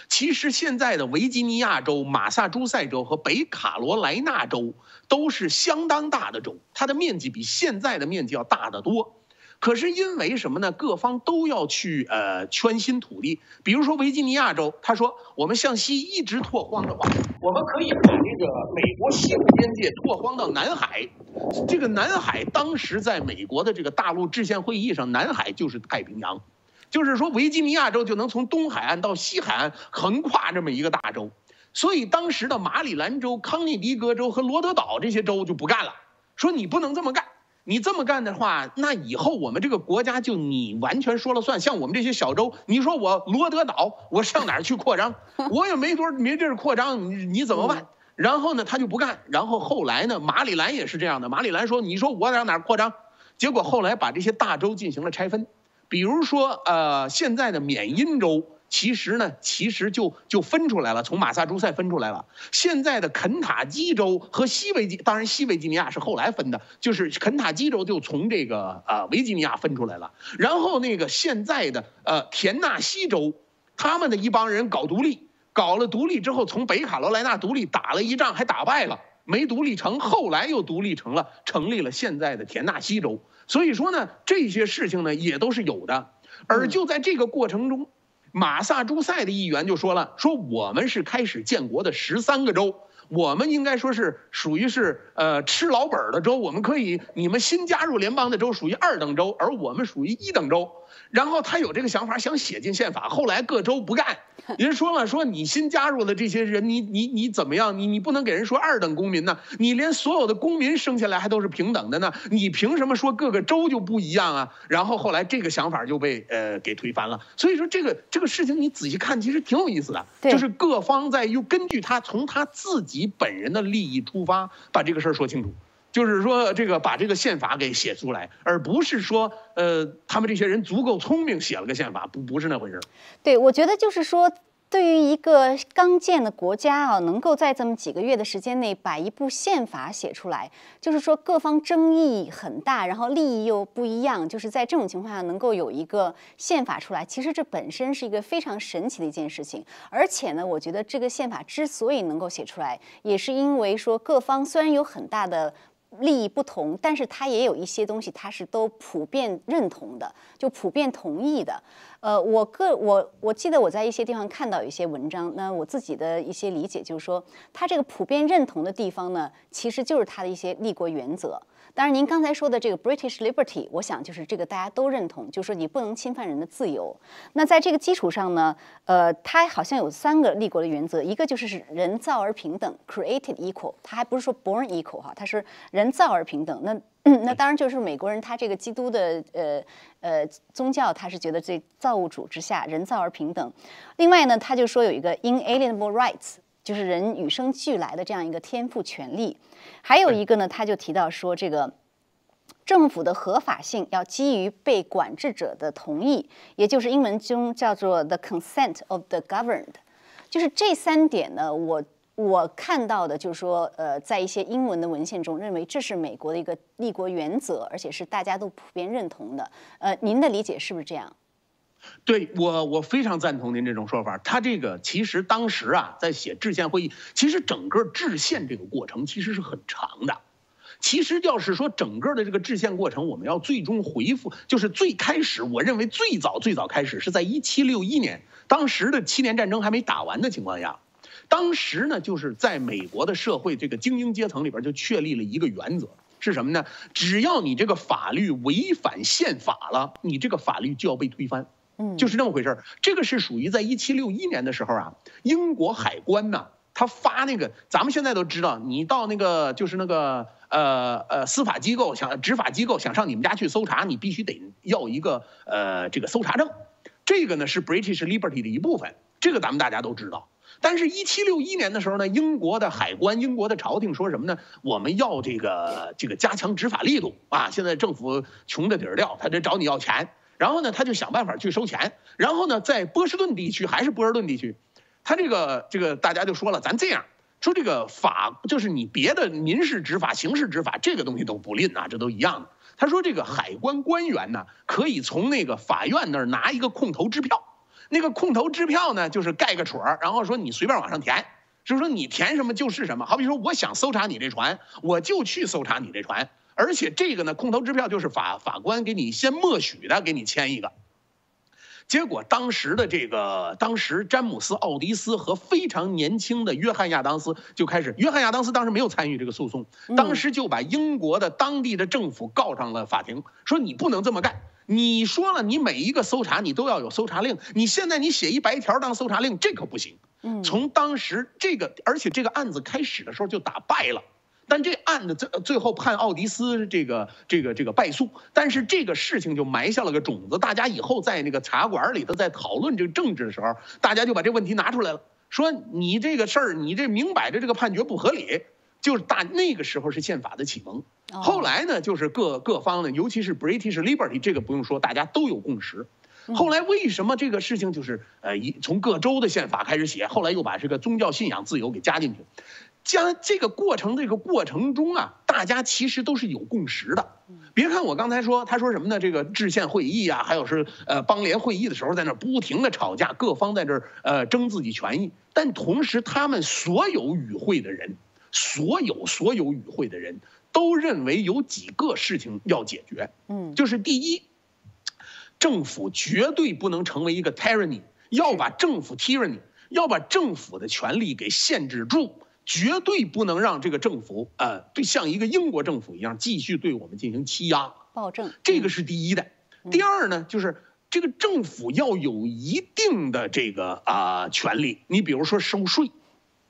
Speaker 2: 其实现在的维吉尼亚州、马萨诸塞州和北卡罗来纳州都是相当大的州，它的面积比现在的面积要大得多。可是因为什么呢？各方都要去呃圈新土地，比如说维吉尼亚州，他说我们向西一直拓荒的话，我们可以把这个美国西部边界拓荒到南海。这个南海当时在美国的这个大陆制宪会议上，南海就是太平洋，就是说维吉尼亚州就能从东海岸到西海岸横跨这么一个大洲。所以当时的马里兰州、康涅狄格州和罗德岛这些州就不干了，说你不能这么干。你这么干的话，那以后我们这个国家就你完全说了算。像我们这些小州，你说我罗德岛，我上哪儿去扩张？我也没多没地儿扩张，你你怎么办？然后呢，他就不干。然后后来呢，马里兰也是这样的。马里兰说：“你说我上哪儿扩张？”结果后来把这些大州进行了拆分，比如说呃，现在的缅因州。其实呢，其实就就分出来了，从马萨诸塞分出来了。现在的肯塔基州和西维吉，当然西维吉尼亚是后来分的，就是肯塔基州就从这个呃维吉尼亚分出来了。然后那个现在的呃田纳西州，他们的一帮人搞独立，搞了独立之后，从北卡罗来纳独立，打了一仗还打败了，没独立成，后来又独立成了，成立了现在的田纳西州。所以说呢，这些事情呢也都是有的，而就在这个过程中。马萨诸塞的议员就说了：“说我们是开始建国的十三个州，我们应该说是属于是呃吃老本的州，我们可以，你们新加入联邦的州属于二等州，而我们属于一等州。”然后他有这个想法，想写进宪法。后来各州不干，人说了，说你新加入的这些人，你你你怎么样？你你不能给人说二等公民呢？你连所有的公民生下来还都是平等的呢？你凭什么说各个州就不一样啊？然后后来这个想法就被呃给推翻了。所以说这个这个事情你仔细看，其实挺有意思的，就是各方在又根据他从他自己本人的利益出发，把这个事儿说清楚。就是说，这个把这个宪法给写出来，而不是说，呃，他们这些人足够聪明写了个宪法，不不是那回事儿。
Speaker 1: 对，我觉得就是说，对于一个刚建的国家啊，能够在这么几个月的时间内把一部宪法写出来，就是说各方争议很大，然后利益又不一样，就是在这种情况下能够有一个宪法出来，其实这本身是一个非常神奇的一件事情。而且呢，我觉得这个宪法之所以能够写出来，也是因为说各方虽然有很大的。利益不同，但是它也有一些东西，它是都普遍认同的，就普遍同意的。呃，我个我我记得我在一些地方看到一些文章，那我自己的一些理解就是说，它这个普遍认同的地方呢，其实就是它的一些立国原则。当然，您刚才说的这个 British Liberty，我想就是这个大家都认同，就是说你不能侵犯人的自由。那在这个基础上呢，呃，它好像有三个立国的原则，一个就是是人造而平等，created equal，它还不是说 born equal 哈，它是人造而平等。那 那当然就是美国人他这个基督的呃呃宗教，他是觉得这造物主之下人造而平等。另外呢，他就说有一个 inalienable rights。就是人与生俱来的这样一个天赋权利，还有一个呢，他就提到说，这个政府的合法性要基于被管制者的同意，也就是英文中叫做 the consent of the governed。就是这三点呢，我我看到的就是说，呃，在一些英文的文献中，认为这是美国的一个立国原则，而且是大家都普遍认同的。呃，您的理解是不是这样？
Speaker 2: 对我，我非常赞同您这种说法。他这个其实当时啊，在写制宪会议，其实整个制宪这个过程其实是很长的。其实要是说整个的这个制宪过程，我们要最终回复，就是最开始，我认为最早最早开始是在一七六一年，当时的七年战争还没打完的情况下，当时呢，就是在美国的社会这个精英阶层里边就确立了一个原则，是什么呢？只要你这个法律违反宪法了，你这个法律就要被推翻。
Speaker 1: 嗯，
Speaker 2: 就是那么回事儿。这个是属于在一七六一年的时候啊，英国海关呢，他发那个，咱们现在都知道，你到那个就是那个呃呃司法机构想执法机构想上你们家去搜查，你必须得要一个呃这个搜查证，这个呢是 British Liberty 的一部分，这个咱们大家都知道。但是，一七六一年的时候呢，英国的海关、英国的朝廷说什么呢？我们要这个这个加强执法力度啊！现在政府穷的底儿掉，他得找你要钱。然后呢，他就想办法去收钱。然后呢，在波士顿地区还是波士顿地区，他这个这个大家就说了，咱这样说，这个法就是你别的民事执法、刑事执法这个东西都不吝呐，这都一样的。他说这个海关官员呢，可以从那个法院那儿拿一个空头支票，那个空头支票呢，就是盖个戳儿，然后说你随便往上填，就是说你填什么就是什么。好比说，我想搜查你这船，我就去搜查你这船。而且这个呢，空头支票就是法法官给你先默许的，给你签一个。结果当时的这个，当时詹姆斯·奥迪斯和非常年轻的约翰·亚当斯就开始，约翰·亚当斯当时没有参与这个诉讼，当时就把英国的当地的政府告上了法庭，说你不能这么干。你说了，你每一个搜查你都要有搜查令，你现在你写一白条当搜查令，这可不行。从当时这个，而且这个案子开始的时候就打败了。但这案子最最后判奥迪斯这个这个这个败诉，但是这个事情就埋下了个种子，大家以后在那个茶馆里头在讨论这个政治的时候，大家就把这问题拿出来了，说你这个事儿，你这明摆着这个判决不合理，就是大那个时候是宪法的启蒙。后来呢，就是各各方呢，尤其是 British Liberty 这个不用说，大家都有共识。后来为什么这个事情就是呃，一从各州的宪法开始写，后来又把这个宗教信仰自由给加进去，将这个过程这个过程中啊，大家其实都是有共识的。别看我刚才说，他说什么呢？这个制宪会议啊，还有是呃邦联会议的时候，在那不停的吵架，各方在这儿呃争自己权益，但同时他们所有与会的人，所有所有与会的人都认为有几个事情要解决，嗯，就是第一。政府绝对不能成为一个 tyranny，要把政府 tyranny，要把政府的权利给限制住，绝对不能让这个政府呃，对像一个英国政府一样继续对我们进行欺压
Speaker 1: 暴政。
Speaker 2: 这个是第一的。第二呢，就是这个政府要有一定的这个啊权利，你比如说收税，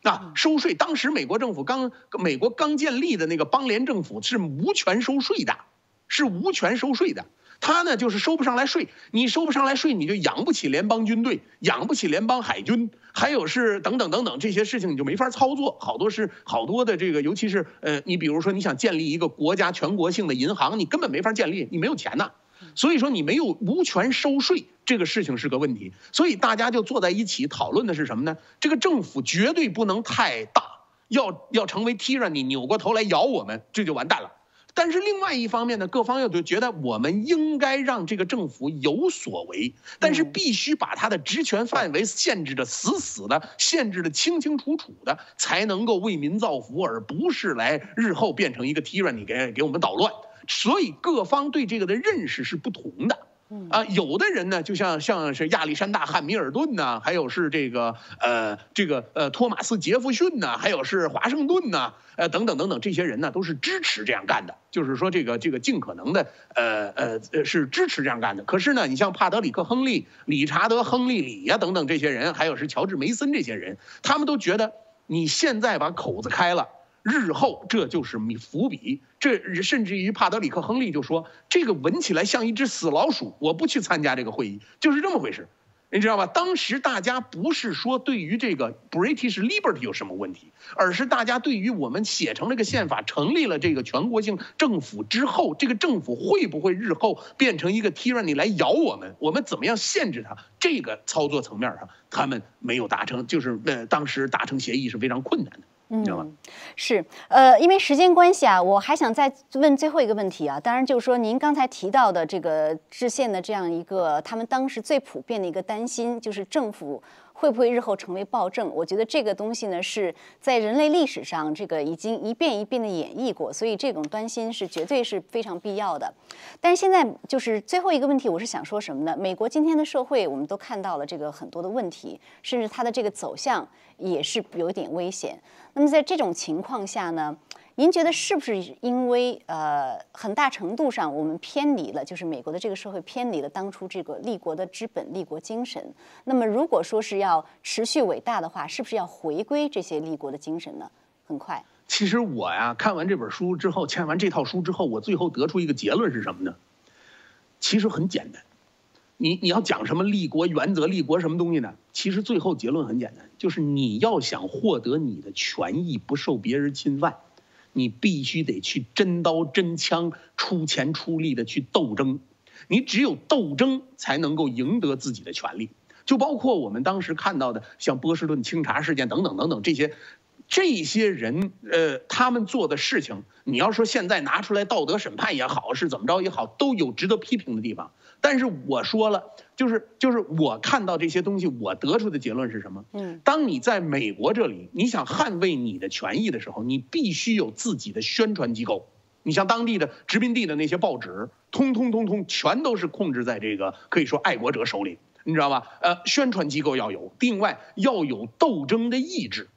Speaker 2: 啊收税。当时美国政府刚美国刚建立的那个邦联政府是无权收税的，是无权收税的。他呢，就是收不上来税，你收不上来税，你就养不起联邦军队，养不起联邦海军，还有是等等等等这些事情，你就没法操作。好多是好多的这个，尤其是呃，你比如说你想建立一个国家全国性的银行，你根本没法建立，你没有钱呐。所以说你没有无权收税，这个事情是个问题。所以大家就坐在一起讨论的是什么呢？这个政府绝对不能太大，要要成为 tyranny，扭过头来咬我们，这就完蛋了。但是另外一方面呢，各方又就觉得我们应该让这个政府有所为，但是必须把他的职权范围限制的死死的，限制的清清楚楚的，才能够为民造福，而不是来日后变成一个 tyranny 给给我们捣乱。所以各方对这个的认识是不同的。啊，有的人呢，就像像是亚历山大·汉密尔顿呐，还有是这个呃这个呃托马斯·杰弗逊呐，还有是华盛顿呐，呃等等等等，这些人呢都是支持这样干的，就是说这个这个尽可能的呃呃是支持这样干的。可是呢，你像帕德里克·亨利、理查德·亨利里呀等等这些人，还有是乔治·梅森这些人，他们都觉得你现在把口子开了。日后这就是米伏笔，这甚至于帕德里克·亨利就说：“这个闻起来像一只死老鼠，我不去参加这个会议。”就是这么回事，你知道吧？当时大家不是说对于这个 British Liberty 有什么问题，而是大家对于我们写成这个宪法，成立了这个全国性政府之后，这个政府会不会日后变成一个 tyranny 来咬我们？我们怎么样限制它？这个操作层面上，他们没有达成，就是呃，当时达成协议是非常困难的。嗯，
Speaker 1: 是，呃，因为时间关系啊，我还想再问最后一个问题啊。当然，就是说您刚才提到的这个制宪的这样一个，他们当时最普遍的一个担心，就是政府。会不会日后成为暴政？我觉得这个东西呢，是在人类历史上这个已经一遍一遍的演绎过，所以这种担心是绝对是非常必要的。但是现在就是最后一个问题，我是想说什么呢？美国今天的社会，我们都看到了这个很多的问题，甚至它的这个走向也是有点危险。那么在这种情况下呢？您觉得是不是因为呃很大程度上我们偏离了，就是美国的这个社会偏离了当初这个立国的资本、立国精神？那么如果说是要持续伟大的话，是不是要回归这些立国的精神呢？很快。
Speaker 2: 其实我呀看完这本书之后，看完这套书之后，我最后得出一个结论是什么呢？其实很简单，你你要讲什么立国原则、立国什么东西呢？其实最后结论很简单，就是你要想获得你的权益不受别人侵犯。你必须得去真刀真枪、出钱出力的去斗争，你只有斗争才能够赢得自己的权利。就包括我们当时看到的，像波士顿清查事件等等等等这些，这些人呃，他们做的事情，你要说现在拿出来道德审判也好，是怎么着也好，都有值得批评的地方。但是我说了，就是就是我看到这些东西，我得出的结论是什么？嗯，当你在美国这里，你想捍卫你的权益的时候，你必须有自己的宣传机构。你像当地的殖民地的那些报纸，通通通通全都是控制在这个可以说爱国者手里，你知道吧？呃，宣传机构要有，另外要有斗争的意志。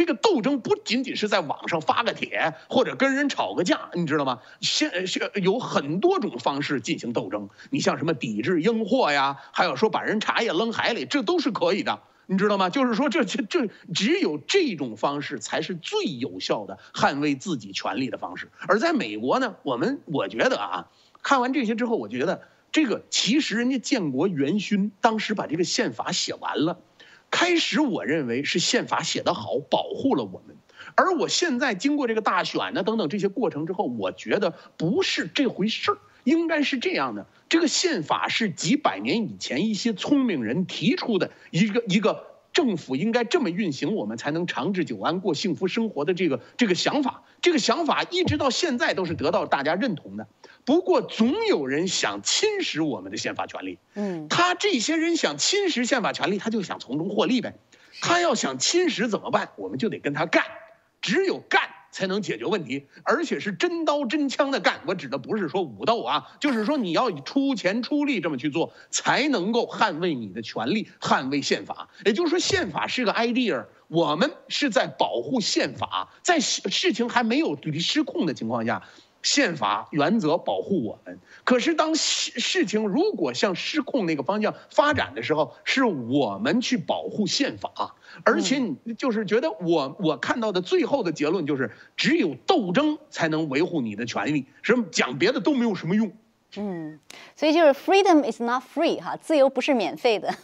Speaker 2: 这个斗争不仅仅是在网上发个帖或者跟人吵个架，你知道吗？现现有很多种方式进行斗争。你像什么抵制英货呀，还有说把人茶叶扔海里，这都是可以的。你知道吗？就是说，这这这只有这种方式才是最有效的捍卫自己权利的方式。而在美国呢，我们我觉得啊，看完这些之后，我觉得这个其实人家建国元勋当时把这个宪法写完了，开始我认为是宪法写得好，保护了我们。而我现在经过这个大选呢等等这些过程之后，我觉得不是这回事儿，应该是这样的。这个宪法是几百年以前一些聪明人提出的一个一个政府应该这么运行，我们才能长治久安、过幸福生活的这个这个想法。这个想法一直到现在都是得到大家认同的。不过总有人想侵蚀我们的宪法权利。嗯，他这些人想侵蚀宪法权利，他就想从中获利呗。他要想侵蚀怎么办？我们就得跟他干。只有干才能解决问题，而且是真刀真枪的干。我指的不是说武斗啊，就是说你要出钱出力这么去做，才能够捍卫你的权利，捍卫宪法。也就是说，宪法是个 idea，我们是在保护宪法，在事情还没有失控的情况下。宪法原则保护我们，可是当事事情如果向失控那个方向发展的时候，是我们去保护宪法，而且你就是觉得我我看到的最后的结论就是，只有斗争才能维护你的权利，什么讲别的都没有什么用。
Speaker 1: 嗯，所以就是 freedom is not free 哈，自由不是免费的。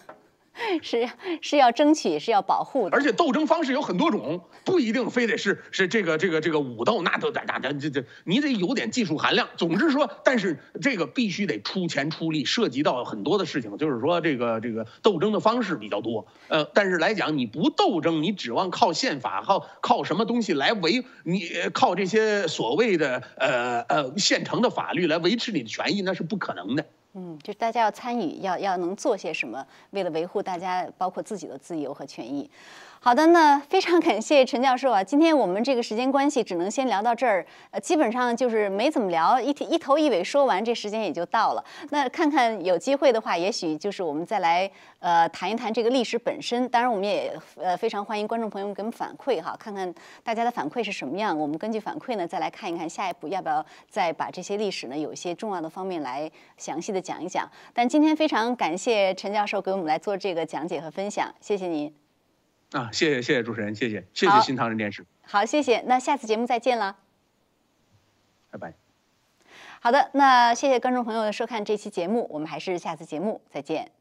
Speaker 1: 是是要争取，是要保护的。
Speaker 2: 而且斗争方式有很多种，不一定非得是是这个这个这个武斗，那都那那这这你得有点技术含量。总之说，但是这个必须得出钱出力，涉及到很多的事情，就是说这个这个斗争的方式比较多。呃，但是来讲，你不斗争，你指望靠宪法靠靠什么东西来维你靠这些所谓的呃呃现成的法律来维持你的权益，那是不可能的。
Speaker 1: 嗯，就是大家要参与，要要能做些什么，为了维护大家包括自己的自由和权益。好的，那非常感谢陈教授啊！今天我们这个时间关系，只能先聊到这儿。呃，基本上就是没怎么聊，一一头一尾说完，这时间也就到了。那看看有机会的话，也许就是我们再来呃谈一谈这个历史本身。当然，我们也呃非常欢迎观众朋友们给我们反馈哈，看看大家的反馈是什么样。我们根据反馈呢，再来看一看下一步要不要再把这些历史呢有一些重要的方面来详细的讲一讲。但今天非常感谢陈教授给我们来做这个讲解和分享，谢谢您。
Speaker 2: 啊，谢谢谢谢主持人，谢谢谢谢新唐人电视。
Speaker 1: 好，谢谢，那下次节目再见了，
Speaker 2: 拜拜。
Speaker 1: 好的，那谢谢观众朋友的收看这期节目，我们还是下次节目再见。